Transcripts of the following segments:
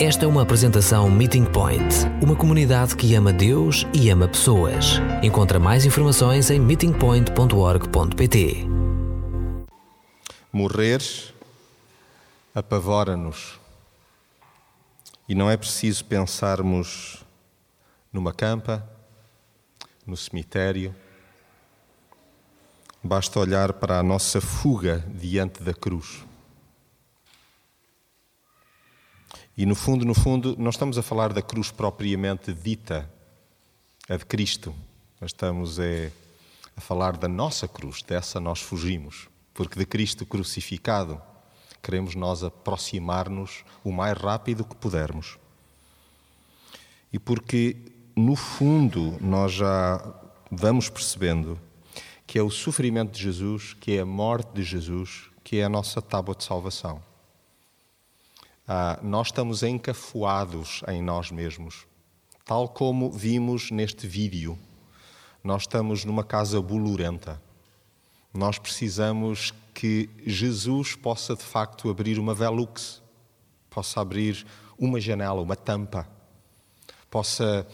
Esta é uma apresentação Meeting Point, uma comunidade que ama Deus e ama pessoas. Encontra mais informações em meetingpoint.org.pt. Morrer apavora-nos. E não é preciso pensarmos numa campa, no cemitério. Basta olhar para a nossa fuga diante da cruz. E no fundo, no fundo, não estamos a falar da cruz propriamente dita, a de Cristo. Mas estamos é, a falar da nossa cruz, dessa nós fugimos. Porque de Cristo crucificado queremos nós aproximar-nos o mais rápido que pudermos. E porque, no fundo, nós já vamos percebendo que é o sofrimento de Jesus, que é a morte de Jesus, que é a nossa tábua de salvação. Ah, nós estamos encafuados em nós mesmos, tal como vimos neste vídeo. Nós estamos numa casa bolorenta. Nós precisamos que Jesus possa de facto abrir uma velux, possa abrir uma janela, uma tampa, possa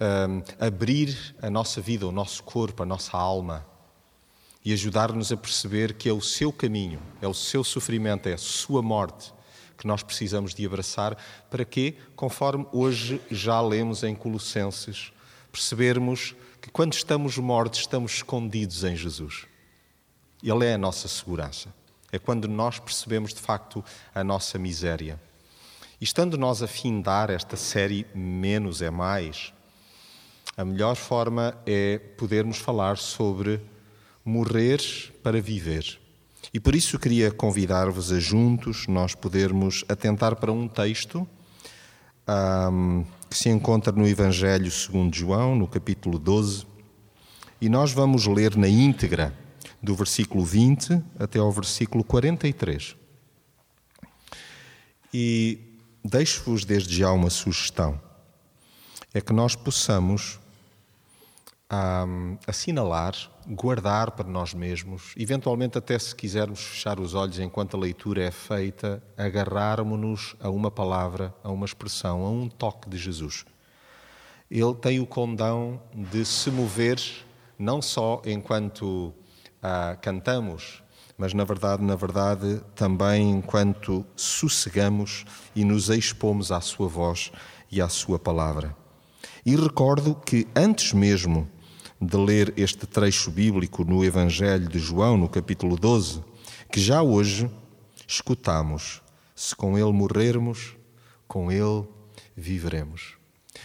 um, abrir a nossa vida, o nosso corpo, a nossa alma e ajudar-nos a perceber que é o seu caminho, é o seu sofrimento, é a sua morte que nós precisamos de abraçar, para que, conforme hoje já lemos em Colossenses, percebermos que quando estamos mortos, estamos escondidos em Jesus. Ele é a nossa segurança. É quando nós percebemos de facto a nossa miséria. E estando nós a findar esta série Menos é Mais, a melhor forma é podermos falar sobre morrer para viver. E por isso queria convidar-vos a juntos nós podermos atentar para um texto um, que se encontra no Evangelho segundo João, no capítulo 12, e nós vamos ler na íntegra do versículo 20 até ao versículo 43. E deixo-vos desde já uma sugestão: é que nós possamos um, assinalar, guardar para nós mesmos, eventualmente, até se quisermos fechar os olhos enquanto a leitura é feita, agarrarmos-nos a uma palavra, a uma expressão, a um toque de Jesus. Ele tem o condão de se mover não só enquanto ah, cantamos, mas na verdade, na verdade, também enquanto sossegamos e nos expomos à sua voz e à sua palavra. E recordo que antes mesmo de ler este trecho bíblico no Evangelho de João, no capítulo 12, que já hoje escutamos: se com ele morrermos, com ele viveremos.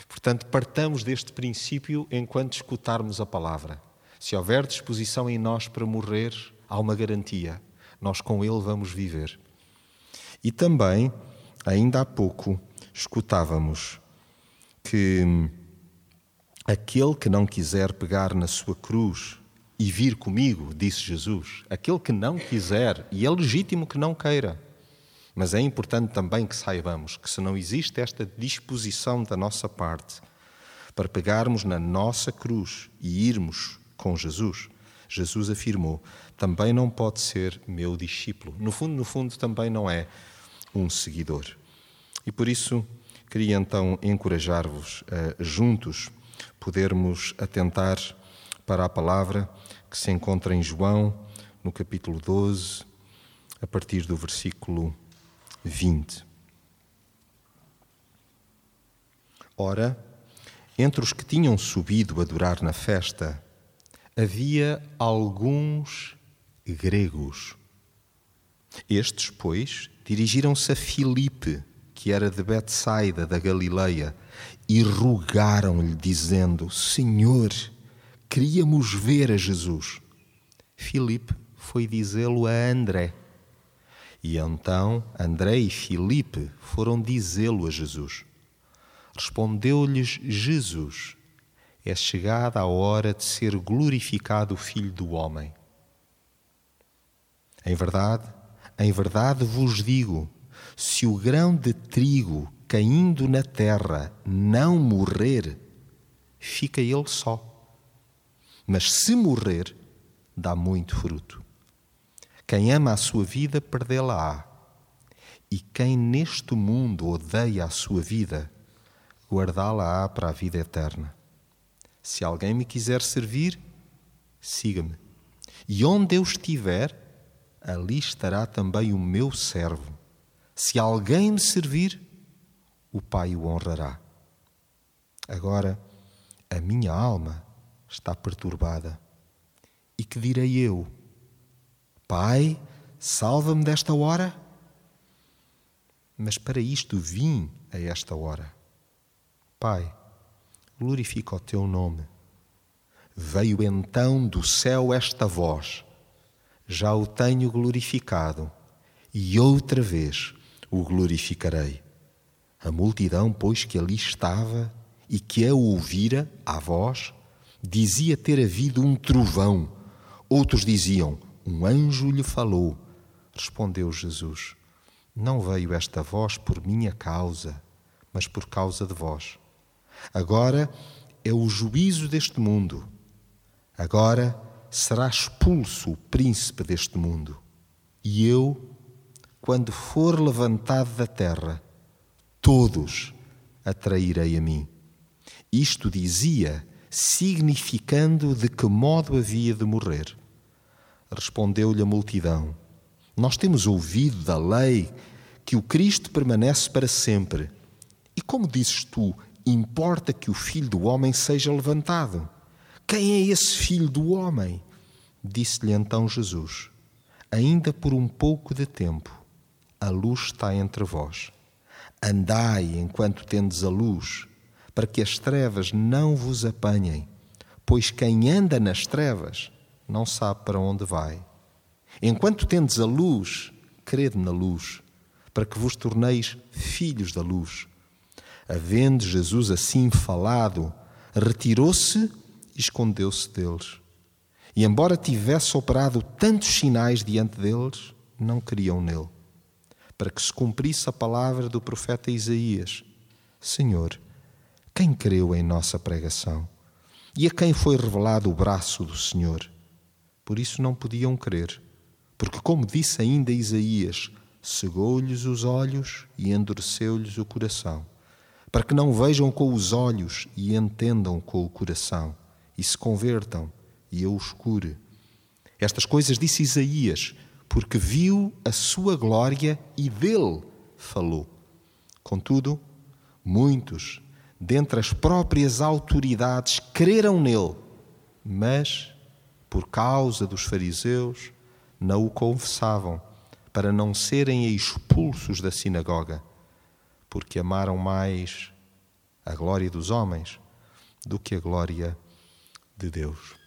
Portanto, partamos deste princípio enquanto escutarmos a palavra. Se houver disposição em nós para morrer, há uma garantia: nós com ele vamos viver. E também, ainda há pouco, escutávamos que Aquele que não quiser pegar na sua cruz e vir comigo, disse Jesus, aquele que não quiser, e é legítimo que não queira, mas é importante também que saibamos que se não existe esta disposição da nossa parte para pegarmos na nossa cruz e irmos com Jesus, Jesus afirmou, também não pode ser meu discípulo. No fundo, no fundo, também não é um seguidor. E por isso queria então encorajar-vos uh, juntos podermos atentar para a palavra que se encontra em João, no capítulo 12, a partir do versículo 20. Ora, entre os que tinham subido a adorar na festa, havia alguns gregos. Estes, pois, dirigiram-se a Filipe, que era de Betsaida, da Galileia, e rogaram-lhe, dizendo: Senhor, queríamos ver a Jesus. Filipe foi dizê-lo a André. E então André e Filipe foram dizê-lo a Jesus. Respondeu-lhes Jesus: É chegada a hora de ser glorificado o Filho do Homem. Em verdade, em verdade vos digo: se o grão de trigo caindo na terra não morrer, fica ele só. Mas se morrer, dá muito fruto. Quem ama a sua vida, perdê-la-á. E quem neste mundo odeia a sua vida, guardá-la-á para a vida eterna. Se alguém me quiser servir, siga-me. E onde eu estiver, ali estará também o meu servo. Se alguém me servir, o Pai o honrará. Agora, a minha alma está perturbada. E que direi eu? Pai, salva-me desta hora? Mas para isto vim a esta hora. Pai, glorifica o teu nome. Veio então do céu esta voz: Já o tenho glorificado, e outra vez o glorificarei. A multidão, pois, que ali estava e que a ouvira, a voz, dizia ter havido um trovão. Outros diziam: Um anjo lhe falou. Respondeu Jesus: Não veio esta voz por minha causa, mas por causa de vós. Agora é o juízo deste mundo. Agora será expulso o príncipe deste mundo. E eu, quando for levantado da terra, todos atrairei a mim. Isto dizia, significando de que modo havia de morrer. Respondeu-lhe a multidão: Nós temos ouvido da lei que o Cristo permanece para sempre. E como dizes tu, importa que o filho do homem seja levantado? Quem é esse filho do homem? Disse-lhe então Jesus: Ainda por um pouco de tempo, a luz está entre vós. Andai enquanto tendes a luz, para que as trevas não vos apanhem, pois quem anda nas trevas não sabe para onde vai. Enquanto tendes a luz, crede na luz, para que vos torneis filhos da luz. Havendo Jesus assim falado, retirou-se e escondeu-se deles. E, embora tivesse operado tantos sinais diante deles, não criam nele para que se cumprisse a palavra do profeta Isaías: Senhor, quem creu em nossa pregação? E a quem foi revelado o braço do Senhor? Por isso não podiam crer, porque, como disse ainda Isaías, cegou-lhes os olhos e endureceu-lhes o coração, para que não vejam com os olhos e entendam com o coração, e se convertam, e eu os cure. Estas coisas disse Isaías, porque viu a sua glória e dele falou. Contudo, muitos, dentre as próprias autoridades, creram nele, mas, por causa dos fariseus, não o confessavam, para não serem expulsos da sinagoga, porque amaram mais a glória dos homens do que a glória de Deus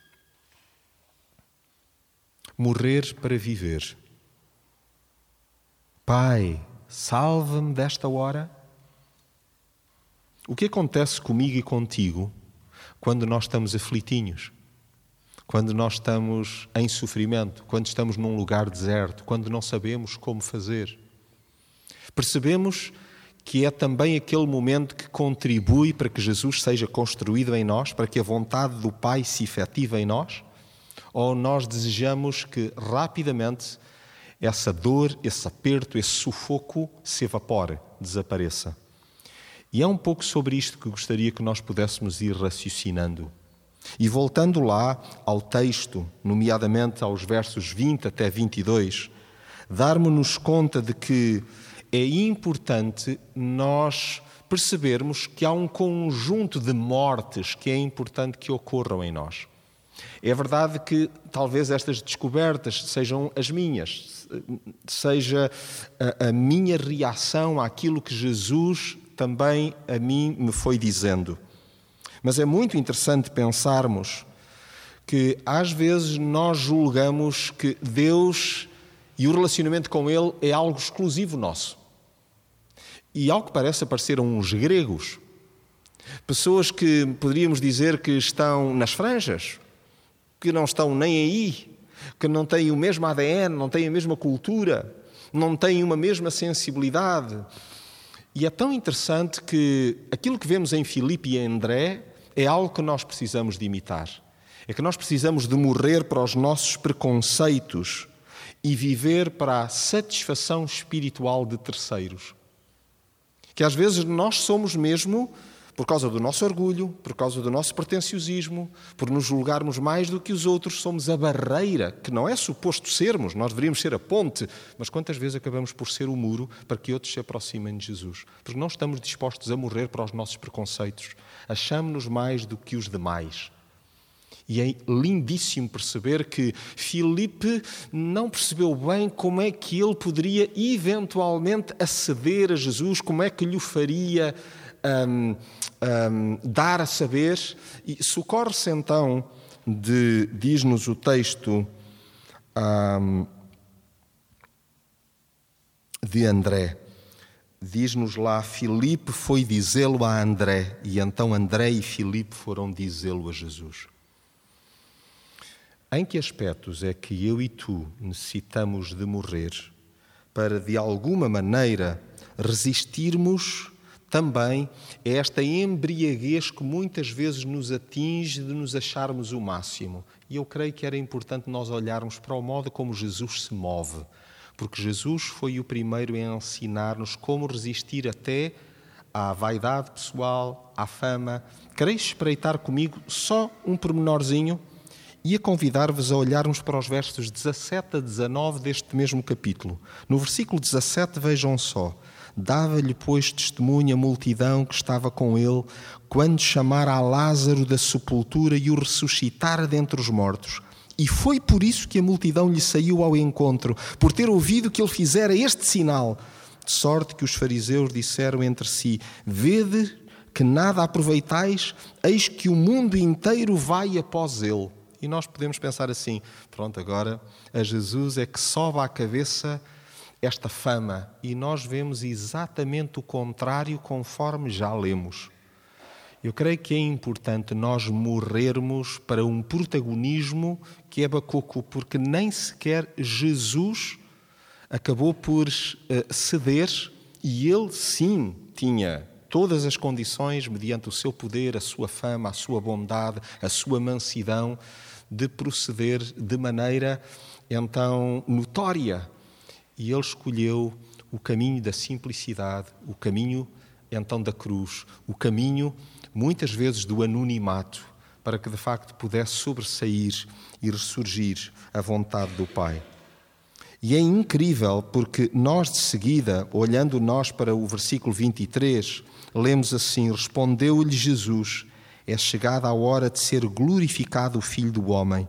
morrer para viver. Pai, salva-me desta hora. O que acontece comigo e contigo quando nós estamos aflitinhos? Quando nós estamos em sofrimento, quando estamos num lugar deserto, quando não sabemos como fazer? Percebemos que é também aquele momento que contribui para que Jesus seja construído em nós, para que a vontade do Pai se efetive em nós? ou nós desejamos que rapidamente essa dor, esse aperto, esse sufoco se evapore, desapareça. E é um pouco sobre isto que gostaria que nós pudéssemos ir raciocinando. E voltando lá ao texto, nomeadamente aos versos 20 até 22, darmos-nos conta de que é importante nós percebermos que há um conjunto de mortes que é importante que ocorram em nós. É verdade que talvez estas descobertas sejam as minhas, seja a, a, minha reação àquilo que Jesus também a mim me foi dizendo. Mas é muito interessante pensarmos que às vezes nós julgamos que Deus e o relacionamento com Ele é algo exclusivo nosso. E ao que parece apareceram uns gregos, pessoas que poderíamos dizer que estão nas franjas, que não estão nem aí, que não têm o mesmo ADN, não têm a mesma cultura, não têm uma mesma sensibilidade. E é tão interessante que aquilo que vemos em Filipe e em André é algo que nós precisamos de imitar. É que nós precisamos de morrer para os nossos preconceitos e viver para a satisfação espiritual de terceiros. Que às vezes nós somos mesmo por causa do nosso orgulho, por causa do nosso pretenciosismo, por nos julgarmos mais do que os outros, somos a barreira, que não é suposto sermos, nós deveríamos ser a ponte, mas quantas vezes acabamos por ser o muro para que outros se aproximem de Jesus? Porque não estamos dispostos a morrer para os nossos preconceitos, achamos-nos mais do que os demais. E é lindíssimo perceber que Filipe não percebeu bem como é que ele poderia eventualmente aceder a Jesus, como é que lhe faria um, um, dar a saber. E socorre-se então de, diz-nos o texto um, de André. Diz-nos lá, Filipe foi dizê-lo a André, e então André e Filipe foram dizê-lo a Jesus. Em que aspectos é que eu e tu necessitamos de morrer para, de alguma maneira, resistirmos também é esta embriaguez que muitas vezes nos atinge de nos acharmos o máximo. E eu creio que era importante nós olharmos para o modo como Jesus se move, porque Jesus foi o primeiro a ensinar-nos como resistir até à vaidade pessoal, à fama. Quereis espreitar comigo só um pormenorzinho? E a convidar-vos a olharmos para os versos 17 a 19 deste mesmo capítulo. No versículo 17, vejam só. Dava-lhe, pois, testemunha a multidão que estava com ele, quando chamara a Lázaro da sepultura e o ressuscitara dentre os mortos. E foi por isso que a multidão lhe saiu ao encontro, por ter ouvido que ele fizera este sinal. De sorte que os fariseus disseram entre si: Vede que nada aproveitais, eis que o mundo inteiro vai após ele. E nós podemos pensar assim: pronto, agora a Jesus é que sobe à cabeça esta fama e nós vemos exatamente o contrário conforme já lemos. Eu creio que é importante nós morrermos para um protagonismo que é bacoco, porque nem sequer Jesus acabou por uh, ceder e ele sim tinha todas as condições, mediante o seu poder, a sua fama, a sua bondade, a sua mansidão, de proceder de maneira então notória e ele escolheu o caminho da simplicidade, o caminho então da cruz, o caminho muitas vezes do anonimato, para que de facto pudesse sobressair e ressurgir a vontade do Pai. E é incrível porque nós de seguida, olhando nós para o versículo 23, lemos assim: Respondeu-lhe Jesus: É chegada a hora de ser glorificado o Filho do Homem.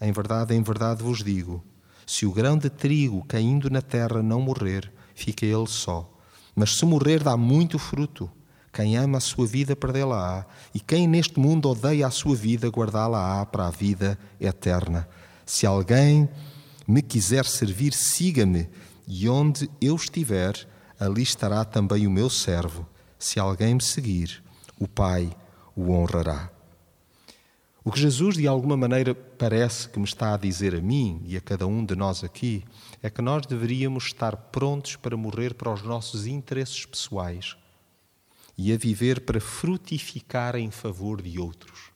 Em verdade, em verdade vos digo se o grão de trigo caindo na terra não morrer, fica ele só. Mas se morrer, dá muito fruto. Quem ama a sua vida, perdê-la-á. E quem neste mundo odeia a sua vida, guardá-la-á para a vida eterna. Se alguém me quiser servir, siga-me. E onde eu estiver, ali estará também o meu servo. Se alguém me seguir, o Pai o honrará. O que Jesus, de alguma maneira, parece que me está a dizer a mim e a cada um de nós aqui é que nós deveríamos estar prontos para morrer para os nossos interesses pessoais e a viver para frutificar em favor de outros.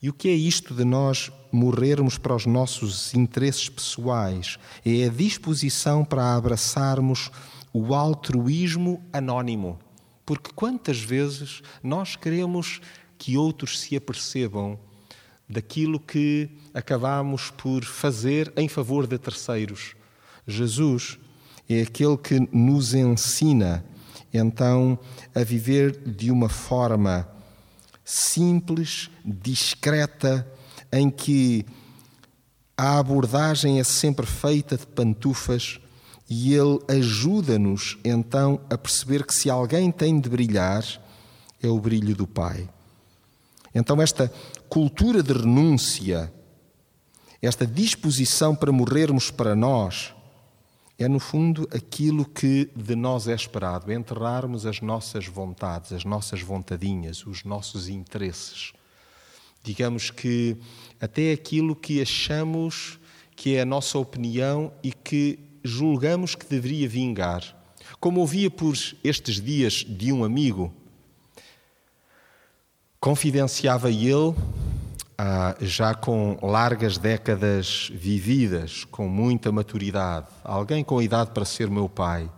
E o que é isto de nós morrermos para os nossos interesses pessoais? É a disposição para abraçarmos o altruísmo anónimo. Porque quantas vezes nós queremos que outros se apercebam daquilo que acabamos por fazer em favor de terceiros. Jesus é aquele que nos ensina, então, a viver de uma forma simples, discreta, em que a abordagem é sempre feita de pantufas e ele ajuda-nos então a perceber que se alguém tem de brilhar, é o brilho do Pai. Então, esta cultura de renúncia, esta disposição para morrermos para nós, é no fundo aquilo que de nós é esperado, é enterrarmos as nossas vontades, as nossas vontadinhas, os nossos interesses. Digamos que até aquilo que achamos que é a nossa opinião e que julgamos que deveria vingar. Como ouvia por estes dias de um amigo Confidenciava ele ah, já com largas décadas vividas, com muita maturidade, alguém com idade para ser meu pai,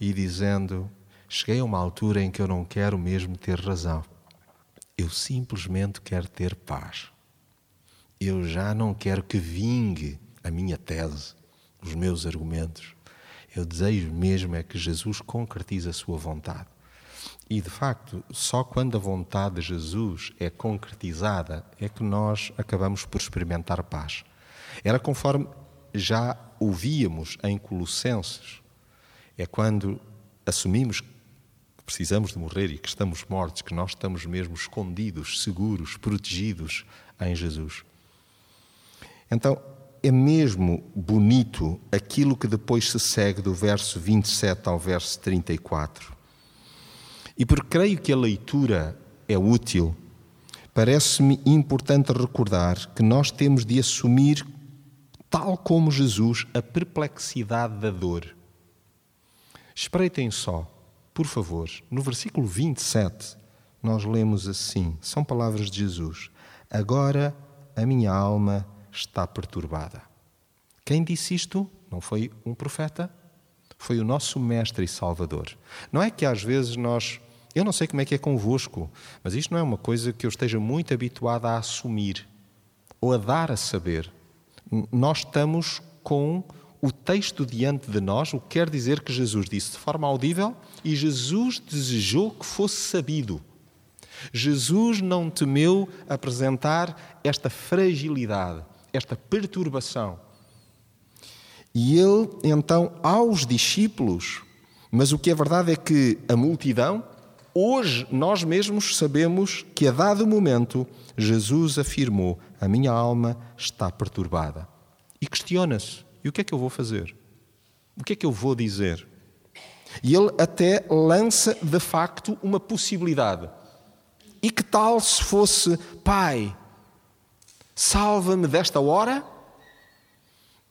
e dizendo: Cheguei a uma altura em que eu não quero mesmo ter razão, eu simplesmente quero ter paz. Eu já não quero que vingue a minha tese, os meus argumentos. Eu desejo mesmo é que Jesus concretize a sua vontade. E de facto, só quando a vontade de Jesus é concretizada é que nós acabamos por experimentar paz. Era conforme já ouvíamos em Colossenses. É quando assumimos que precisamos de morrer e que estamos mortos, que nós estamos mesmo escondidos, seguros, protegidos em Jesus. Então, é mesmo bonito aquilo que depois se segue do verso 27 ao verso 34. E porque creio que a leitura é útil, parece-me importante recordar que nós temos de assumir, tal como Jesus, a perplexidade da dor. Espreitem só, por favor, no versículo 27, nós lemos assim: são palavras de Jesus. Agora a minha alma está perturbada. Quem disse isto não foi um profeta, foi o nosso Mestre e Salvador. Não é que às vezes nós. Eu não sei como é que é convosco, mas isto não é uma coisa que eu esteja muito habituado a assumir ou a dar a saber. Nós estamos com o texto diante de nós, o que quer dizer que Jesus disse de forma audível e Jesus desejou que fosse sabido. Jesus não temeu apresentar esta fragilidade, esta perturbação. E ele, então, aos discípulos, mas o que é verdade é que a multidão, hoje nós mesmos sabemos que a dado momento Jesus afirmou: A minha alma está perturbada. E questiona-se: e o que é que eu vou fazer? O que é que eu vou dizer? E ele até lança de facto uma possibilidade. E que tal se fosse, Pai, salva-me desta hora?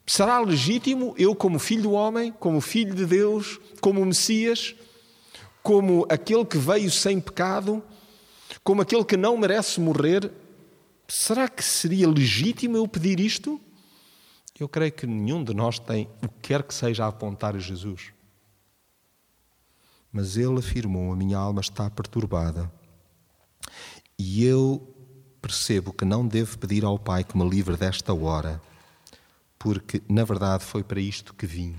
Será legítimo eu, como filho do homem, como filho de Deus, como Messias, como aquele que veio sem pecado, como aquele que não merece morrer, será que seria legítimo eu pedir isto? Eu creio que nenhum de nós tem o que quer que seja a apontar a Jesus. Mas ele afirmou: A minha alma está perturbada. E eu percebo que não devo pedir ao Pai que me livre desta hora, porque na verdade foi para isto que vim.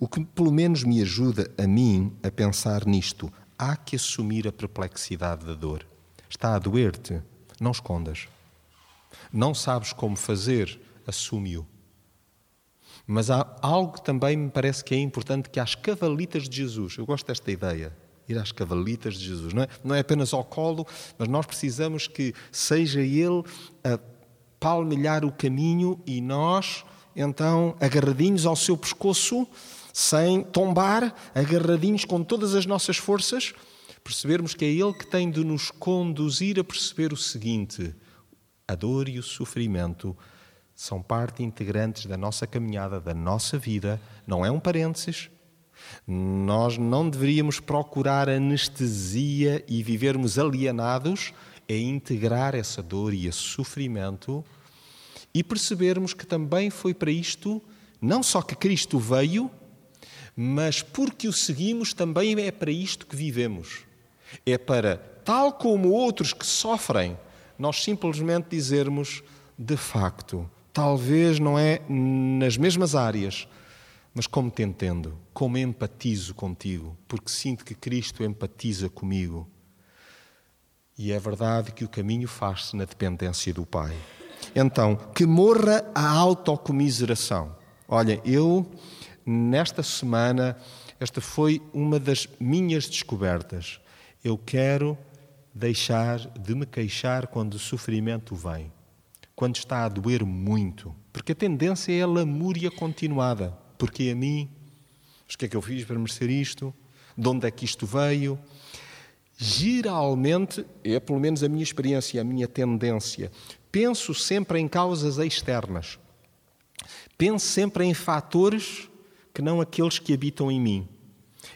O que pelo menos me ajuda a mim a pensar nisto, há que assumir a perplexidade da dor. Está a doer-te? Não escondas. Não sabes como fazer? Assume-o. Mas há algo que também me parece que é importante que às cavalitas de Jesus, eu gosto desta ideia, ir às cavalitas de Jesus. Não é, não é apenas ao colo, mas nós precisamos que seja Ele a palmilhar o caminho e nós, então, agarradinhos ao seu pescoço, sem tombar, agarradinhos com todas as nossas forças, percebermos que é Ele que tem de nos conduzir a perceber o seguinte: a dor e o sofrimento são parte integrantes da nossa caminhada, da nossa vida, não é um parênteses, nós não deveríamos procurar anestesia e vivermos alienados, é integrar essa dor e esse sofrimento e percebermos que também foi para isto, não só que Cristo veio, mas porque o seguimos também é para isto que vivemos. É para, tal como outros que sofrem, nós simplesmente dizermos, de facto, talvez não é nas mesmas áreas, mas como te entendo, como empatizo contigo, porque sinto que Cristo empatiza comigo. E é verdade que o caminho faz-se na dependência do Pai. Então, que morra a autocomiseração. Olha, eu, nesta semana, esta foi uma das minhas descobertas. Eu quero deixar de me queixar quando o sofrimento vem, quando está a doer muito, porque a tendência é a lamúria continuada. Porque a mim? O que é que eu fiz para merecer isto? De onde é que isto veio? Geralmente, é pelo menos a minha experiência, a minha tendência, penso sempre em causas externas. Penso sempre em fatores que não aqueles que habitam em mim.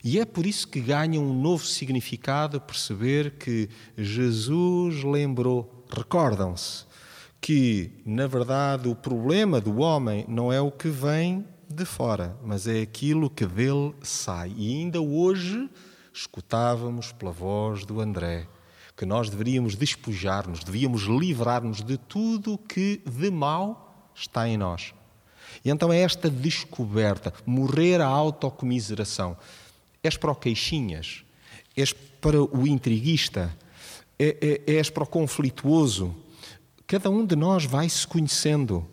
E é por isso que ganha um novo significado perceber que Jesus lembrou, recordam-se, que na verdade o problema do homem não é o que vem de fora, mas é aquilo que dele sai. E ainda hoje escutávamos pela voz do André que nós deveríamos despojar-nos, devíamos livrar-nos de tudo o que de mal está em nós. E então é esta descoberta, morrer à autocomiseração. És para o queixinhas, és para o intriguista, é, é, és para o conflituoso. Cada um de nós vai se conhecendo.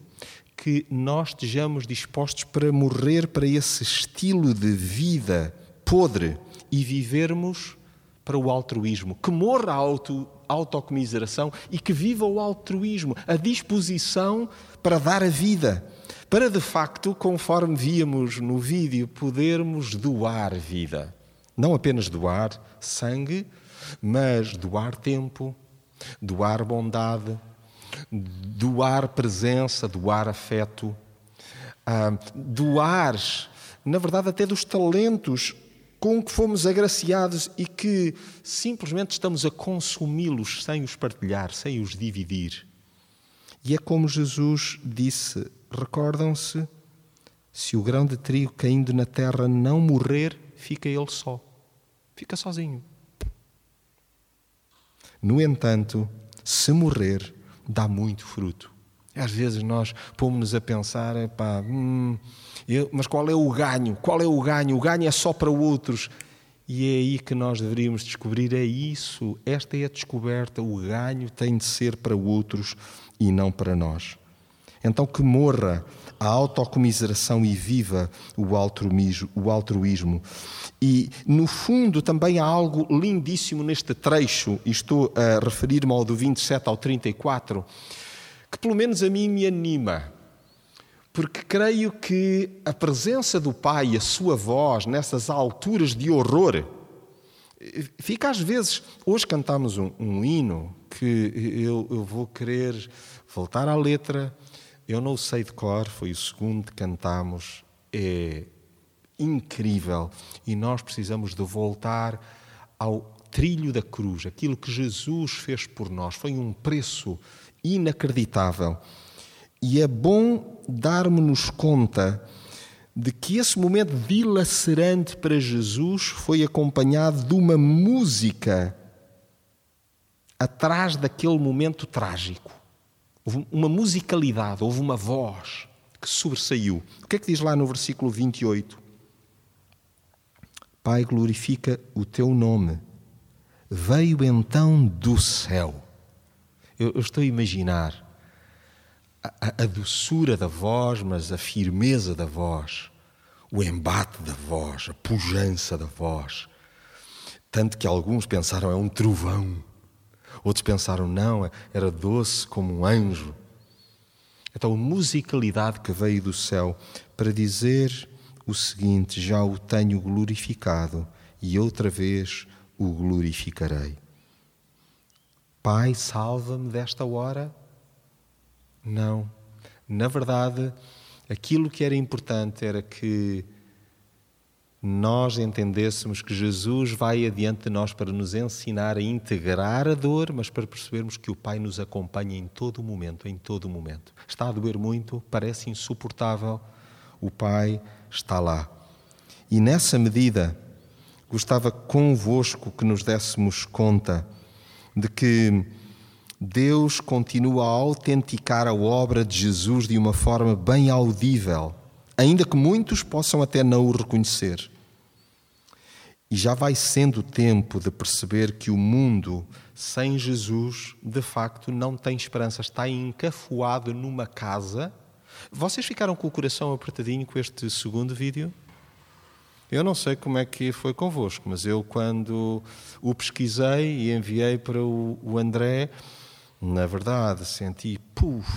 Que nós estejamos dispostos para morrer para esse estilo de vida podre e vivermos para o altruísmo, que morra a auto, autocomiseração e que viva o altruísmo, a disposição para dar a vida, para de facto, conforme víamos no vídeo, podermos doar vida. Não apenas doar sangue, mas doar tempo, doar bondade, doar presença, doar afeto, ah, doar, na verdade, até dos talentos com que fomos agraciados e que simplesmente estamos a consumi-los sem os partilhar, sem os dividir. E é como Jesus disse: recordam-se, se o grão de trigo caindo na terra não morrer, fica ele só. Fica sozinho. No entanto, se morrer, dá muito fruto. Às vezes nós pomos-nos a pensar, pá, hum, eu, mas qual é o ganho? Qual é o ganho? O ganho é só para outros. E é aí que nós deveríamos descobrir: é isso, esta é a descoberta. O ganho tem de ser para outros e não para nós. Então, que morra a autocomiseração e viva o altruísmo, o altruísmo. E, no fundo, também há algo lindíssimo neste trecho, e estou a referir-me ao do 27 ao 34, que pelo menos a mim me anima porque creio que a presença do Pai, a sua voz, nessas alturas de horror, fica às vezes. Hoje cantamos um, um hino que eu, eu, vou querer voltar à letra, eu não sei de cor, foi o segundo que cantamos, é incrível e nós precisamos de voltar ao trilho da cruz, aquilo que Jesus fez por nós, foi um preço inacreditável. E é bom darmos-nos conta de que esse momento dilacerante para Jesus foi acompanhado de uma música atrás daquele momento trágico. Houve uma musicalidade, houve uma voz que sobressaiu. O que é que diz lá no versículo 28? Pai, glorifica o teu nome. Veio então do céu. Eu, eu estou a imaginar a, a doçura da voz, mas a firmeza da voz, o embate da voz, a pujança da voz. Tanto que alguns pensaram é um trovão, outros pensaram não, era doce como um anjo. Então, a musicalidade que veio do céu para dizer o seguinte: já o tenho glorificado e outra vez o glorificarei. Pai, salva-me desta hora não. Na verdade, aquilo que era importante era que nós entendêssemos que Jesus vai adiante de nós para nos ensinar a integrar a dor, mas para percebermos que o Pai nos acompanha em todo o momento, em todo o momento. Está a doer muito, parece insuportável, o Pai está lá. E nessa medida, gostava convosco que nos dessemos conta de que Deus continua a autenticar a obra de Jesus de uma forma bem audível, ainda que muitos possam até não o reconhecer. E já vai sendo tempo de perceber que o mundo sem Jesus, de facto, não tem esperança, está encafuado numa casa. Vocês ficaram com o coração apertadinho com este segundo vídeo? Eu não sei como é que foi convosco, mas eu, quando o pesquisei e enviei para o André, na verdade, senti, puf,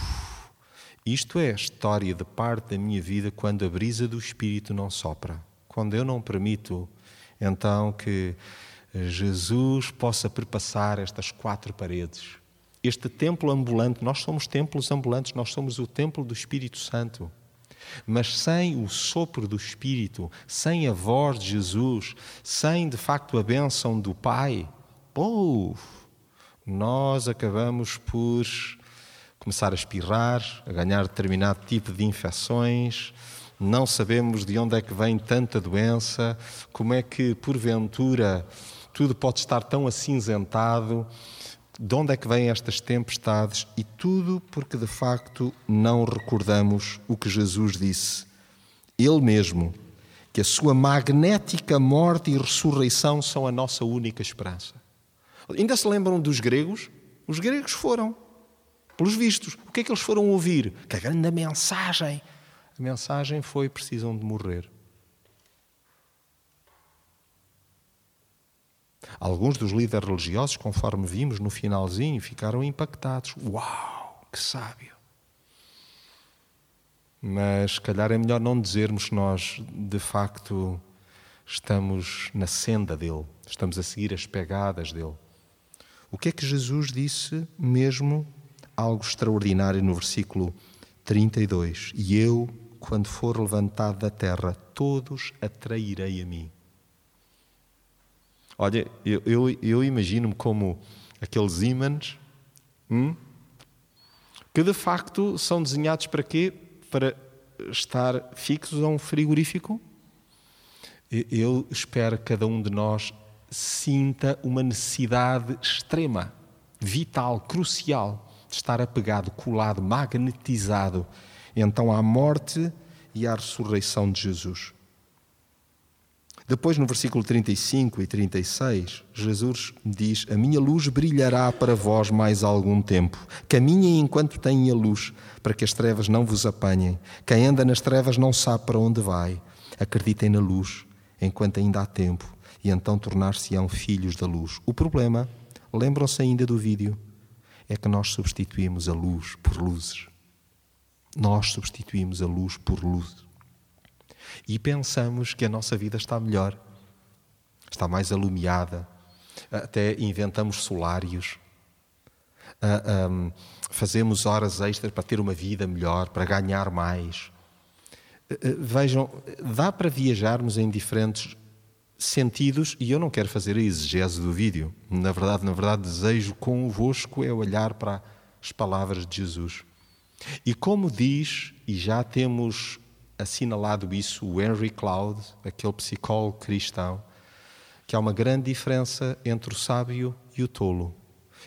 isto é a história de parte da minha vida quando a brisa do Espírito não sopra. Quando eu não permito, então, que Jesus possa perpassar estas quatro paredes. Este templo ambulante, nós somos templos ambulantes, nós somos o templo do Espírito Santo. Mas sem o sopro do Espírito, sem a voz de Jesus, sem de facto a bênção do Pai, pouf, nós acabamos por começar a espirrar, a ganhar determinado tipo de infecções, não sabemos de onde é que vem tanta doença, como é que, porventura, tudo pode estar tão acinzentado, de onde é que vêm estas tempestades e tudo porque de facto não recordamos o que Jesus disse. Ele mesmo, que a sua magnética morte e ressurreição são a nossa única esperança. Ainda se lembram dos gregos? Os gregos foram, pelos vistos. O que é que eles foram ouvir? Que a grande mensagem. A mensagem foi: precisam de morrer. Alguns dos líderes religiosos, conforme vimos no finalzinho, ficaram impactados. Uau, que sábio! Mas, se calhar, é melhor não dizermos que nós, de facto, estamos na senda dele, estamos a seguir as pegadas dele. O que é que Jesus disse, mesmo algo extraordinário no versículo 32? E eu, quando for levantado da terra, todos atrairei a mim. Olha, eu, eu, eu imagino-me como aqueles ímãs hum, que de facto são desenhados para quê? Para estar fixos a um frigorífico. Eu espero cada um de nós sinta uma necessidade extrema, vital, crucial, de estar apegado, colado, magnetizado, então à morte e à ressurreição de Jesus. Depois, no versículo 35 e 36, Jesus diz: A minha luz brilhará para vós mais algum tempo. Caminhem enquanto têm a luz, para que as trevas não vos apanhem. Quem anda nas trevas não sabe para onde vai. Acreditem na luz, enquanto ainda há tempo, e então tornar-se-ão filhos da luz. O problema, lembram-se ainda do vídeo, é que nós substituímos a luz por luzes. Nós substituímos a luz por luzes e pensamos que a nossa vida está melhor, está mais alumiada. Até inventamos solários, fazemos horas extras para ter uma vida melhor, para ganhar mais. Vejam, dá para viajarmos em diferentes sentidos e eu não quero fazer a exegese do vídeo. Na verdade, na verdade, desejo convosco é olhar para as palavras de Jesus. E como diz, e já temos assinalado isso o Henry Cloud, aquele psicólogo cristão, que há uma grande diferença entre o sábio e o tolo.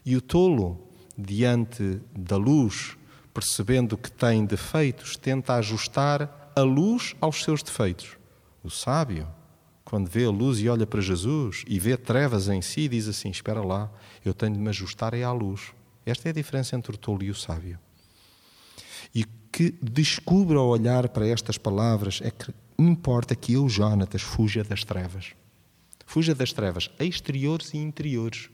E o tolo, diante da luz, percebendo que tem defeitos, tenta ajustar a luz aos seus defeitos. O sábio, quando vê a luz e olha para Jesus e vê trevas em si, diz assim: Espera lá, eu tenho de me ajustar à luz. Esta é a diferença entre o tolo e o sábio. E que descubra ao olhar para estas palavras é que importa que eu, Jonatas, fuja das trevas. Fuja das trevas exteriores e interiores.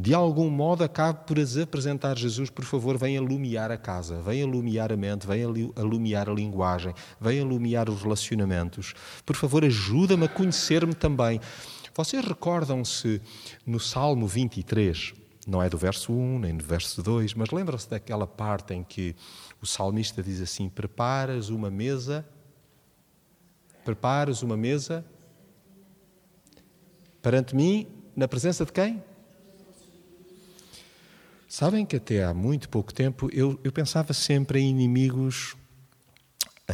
De algum modo acabe por as apresentar Jesus, por favor, venha alumiar a casa, venha alumiar a mente, venha alumiar a linguagem, venha alumiar os relacionamentos. Por favor, ajuda-me a conhecer-me também. Vocês recordam-se no Salmo 23, não é do verso 1 nem do verso 2, mas lembram-se daquela parte em que o salmista diz assim: Preparas uma mesa, preparas uma mesa perante mim, na presença de quem? Sabem que até há muito pouco tempo eu, eu pensava sempre em inimigos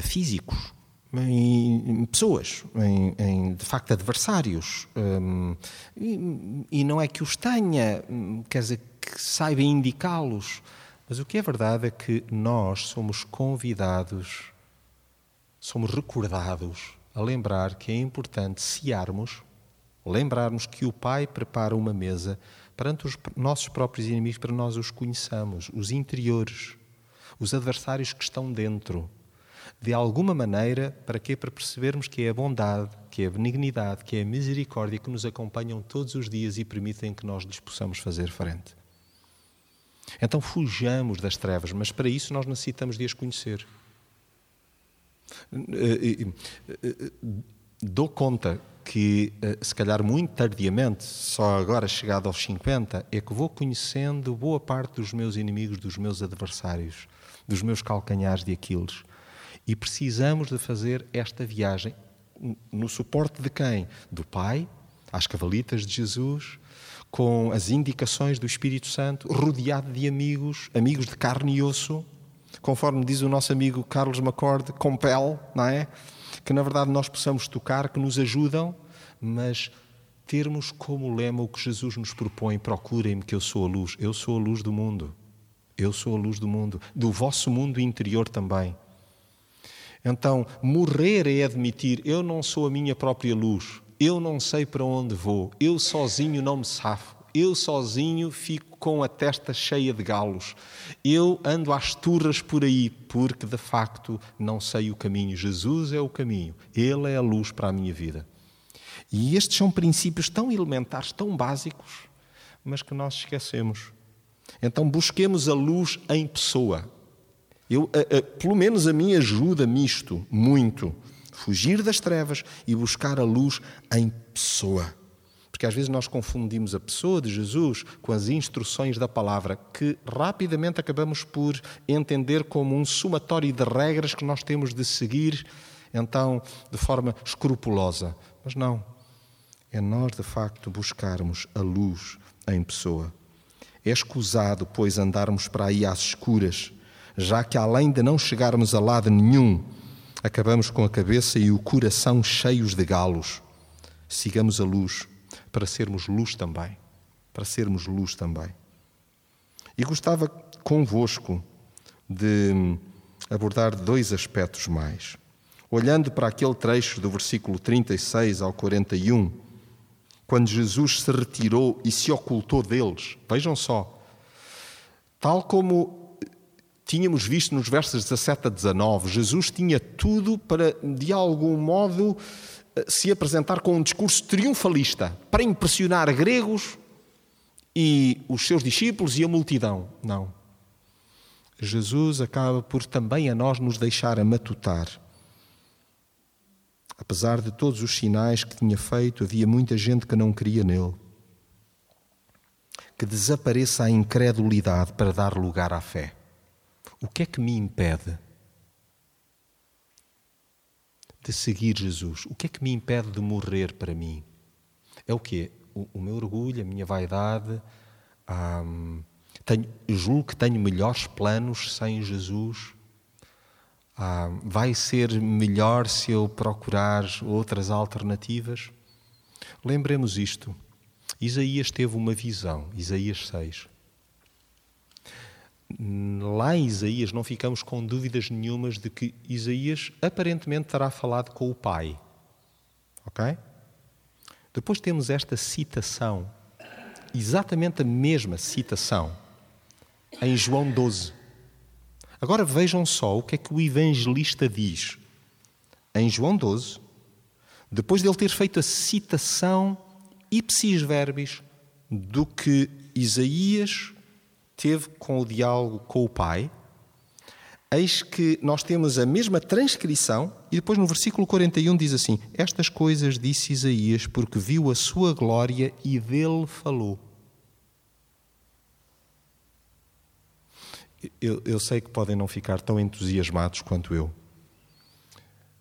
físicos, em pessoas, em, em, de facto adversários. Um, e, e, não é que os tenha, quer dizer, que saiba indicá-los. Mas o que é verdade é que nós somos convidados, somos recordados a lembrar que é importante searmos, lembrarmos que o Pai prepara uma mesa perante os nossos próprios inimigos para nós os conheçamos, os interiores, os adversários que estão dentro. De alguma maneira, para quê? Para percebermos que é a bondade, que é a benignidade, que é a misericórdia que nos acompanham todos os dias e permitem que nós lhes possamos fazer frente. Então fujamos das trevas, mas para isso nós necessitamos de as conhecer. Eh, eh, eh, dou conta que, se calhar muito tardiamente, só agora chegado aos 50, é que vou conhecendo boa parte dos meus inimigos, dos meus adversários, dos meus calcanhares de Aquiles. E precisamos de fazer esta viagem no suporte de quem? Do Pai, às cavalitas de Jesus, com as indicações do Espírito Santo, rodeado de amigos, amigos de carne e osso, conforme diz o nosso amigo Carlos MacCord, com pele, não é? Que na verdade nós possamos tocar, que nos ajudam, mas termos como lema o que Jesus nos propõe: procurem-me que eu sou a luz. Eu sou a luz do mundo. Eu sou a luz do mundo, do vosso mundo interior também. Então, morrer é admitir: eu não sou a minha própria luz, eu não sei para onde vou, eu sozinho não me safo, eu sozinho fico com a testa cheia de galos, eu ando às turras por aí, porque de facto não sei o caminho. Jesus é o caminho, Ele é a luz para a minha vida. E estes são princípios tão elementares, tão básicos, mas que nós esquecemos. Então busquemos a luz em pessoa. Eu, a, a, pelo menos a mim ajuda-me isto muito. Fugir das trevas e buscar a luz em pessoa. Porque às vezes nós confundimos a pessoa de Jesus com as instruções da palavra, que rapidamente acabamos por entender como um somatório de regras que nós temos de seguir, então, de forma escrupulosa. Mas não. É nós, de facto, buscarmos a luz em pessoa. É escusado, pois, andarmos para aí às escuras, já que além de não chegarmos a lado nenhum, acabamos com a cabeça e o coração cheios de galos. Sigamos a luz para sermos luz também, para sermos luz também. E gostava convosco de abordar dois aspectos mais. Olhando para aquele trecho do versículo 36 ao 41, quando Jesus se retirou e se ocultou deles. Vejam só. Tal como tínhamos visto nos versos 17 a 19, Jesus tinha tudo para, de algum modo, se apresentar com um discurso triunfalista para impressionar gregos e os seus discípulos e a multidão. Não. Jesus acaba por também a nós nos deixar a matutar Apesar de todos os sinais que tinha feito, havia muita gente que não cria nele. Que desapareça a incredulidade para dar lugar à fé. O que é que me impede de seguir Jesus? O que é que me impede de morrer para mim? É o quê? O, o meu orgulho, a minha vaidade. Hum, tenho, julgo que tenho melhores planos sem Jesus. Ah, vai ser melhor se eu procurar outras alternativas? Lembremos isto. Isaías teve uma visão, Isaías 6. Lá em Isaías não ficamos com dúvidas nenhumas de que Isaías aparentemente terá falado com o Pai. Ok? Depois temos esta citação, exatamente a mesma citação, em João 12. Agora vejam só o que é que o evangelista diz. Em João 12, depois de ele ter feito a citação ipsis verbis do que Isaías teve com o diálogo com o Pai, eis que nós temos a mesma transcrição e depois no versículo 41 diz assim: Estas coisas disse Isaías porque viu a sua glória e dele falou. Eu, eu sei que podem não ficar tão entusiasmados quanto eu,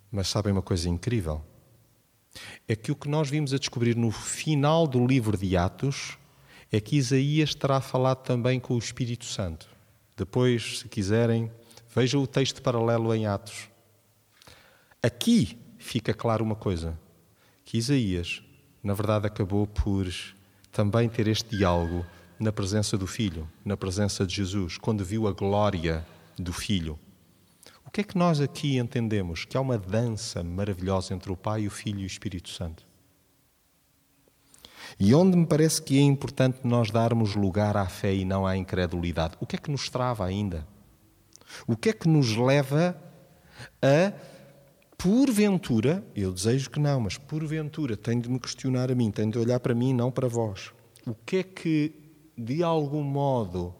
mas sabem uma coisa incrível? É que o que nós vimos a descobrir no final do livro de Atos é que Isaías terá falado também com o Espírito Santo. Depois, se quiserem, vejam o texto paralelo em Atos. Aqui fica claro uma coisa: que Isaías, na verdade, acabou por também ter este diálogo na presença do Filho, na presença de Jesus, quando viu a glória do Filho. O que é que nós aqui entendemos? Que há uma dança maravilhosa entre o Pai, o Filho e o Espírito Santo. E onde me parece que é importante nós darmos lugar à fé e não à incredulidade. O que é que nos trava ainda? O que é que nos leva a, porventura, eu desejo que não, mas porventura, tenho de me questionar a mim, tenho de olhar para mim e não para vós. O que é que de algum modo,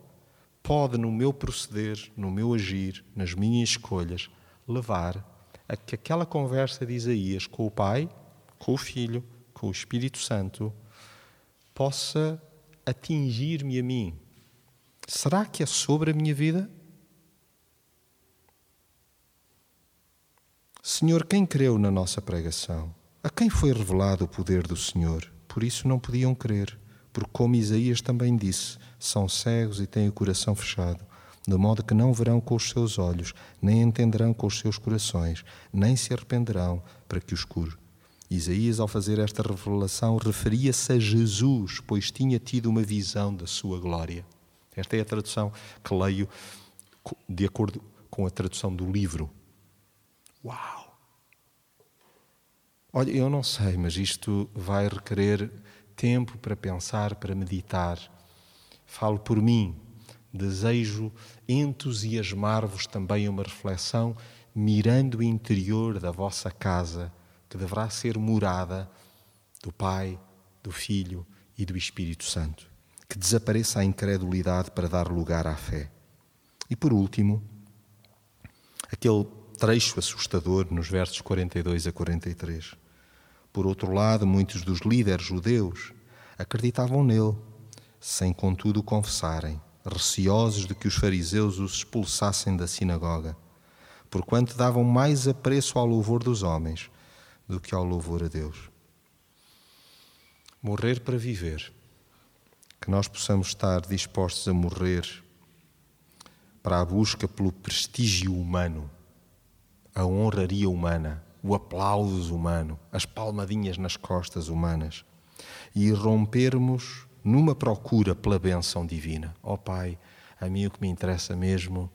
pode, no meu proceder, no meu agir, nas minhas escolhas, levar a que aquela conversa de Isaías com o Pai, com o Filho, com o Espírito Santo, possa atingir-me a mim. Será que é sobre a minha vida? Senhor, quem creu na nossa pregação? A quem foi revelado o poder do Senhor? Por isso não podiam crer, porque, como Isaías também disse, são cegos e têm o coração fechado, de modo que não verão com os seus olhos, nem entenderão com os seus corações, nem se arrependerão para que os cure. Isaías, ao fazer esta revelação, referia-se a Jesus, pois tinha tido uma visão da sua glória. Esta é a tradução que leio de acordo com a tradução do livro. Uau! Olha, eu não sei, mas isto vai requerer tempo para pensar, para meditar. Falo por mim. Desejo entusiasmar-vos também uma reflexão mirando o interior da vossa casa, que deverá ser morada do Pai, do Filho e do Espírito Santo. Que desapareça a incredulidade para dar lugar à fé. E por último, aquele trecho assustador nos versos 42 a 43. Por outro lado, muitos dos líderes judeus acreditavam nele, sem contudo confessarem, receosos de que os fariseus os expulsassem da sinagoga, porquanto davam mais apreço ao louvor dos homens do que ao louvor a Deus. Morrer para viver. Que nós possamos estar dispostos a morrer para a busca pelo prestígio humano, a honraria humana, o aplauso humano, as palmadinhas nas costas humanas e rompermos numa procura pela benção divina. Ó oh, Pai, a mim o que me interessa mesmo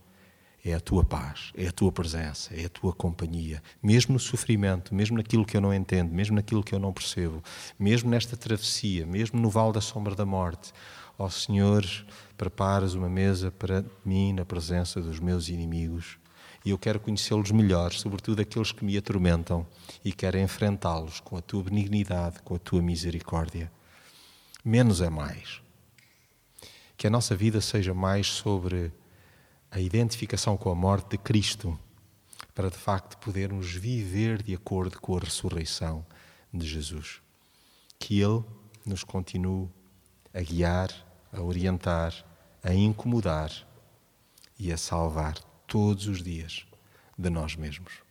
é a tua paz, é a tua presença, é a tua companhia, mesmo no sofrimento, mesmo naquilo que eu não entendo, mesmo naquilo que eu não percebo, mesmo nesta travessia, mesmo no vale da sombra da morte. Ó oh, Senhor, preparas uma mesa para mim na presença dos meus inimigos. E eu quero conhecê-los melhor, sobretudo aqueles que me atormentam, e quero enfrentá-los com a tua benignidade, com a tua misericórdia. Menos é mais. Que a nossa vida seja mais sobre a identificação com a morte de Cristo, para de facto podermos viver de acordo com a ressurreição de Jesus. Que Ele nos continue a guiar, a orientar, a incomodar e a salvar todos os dias de nós mesmos.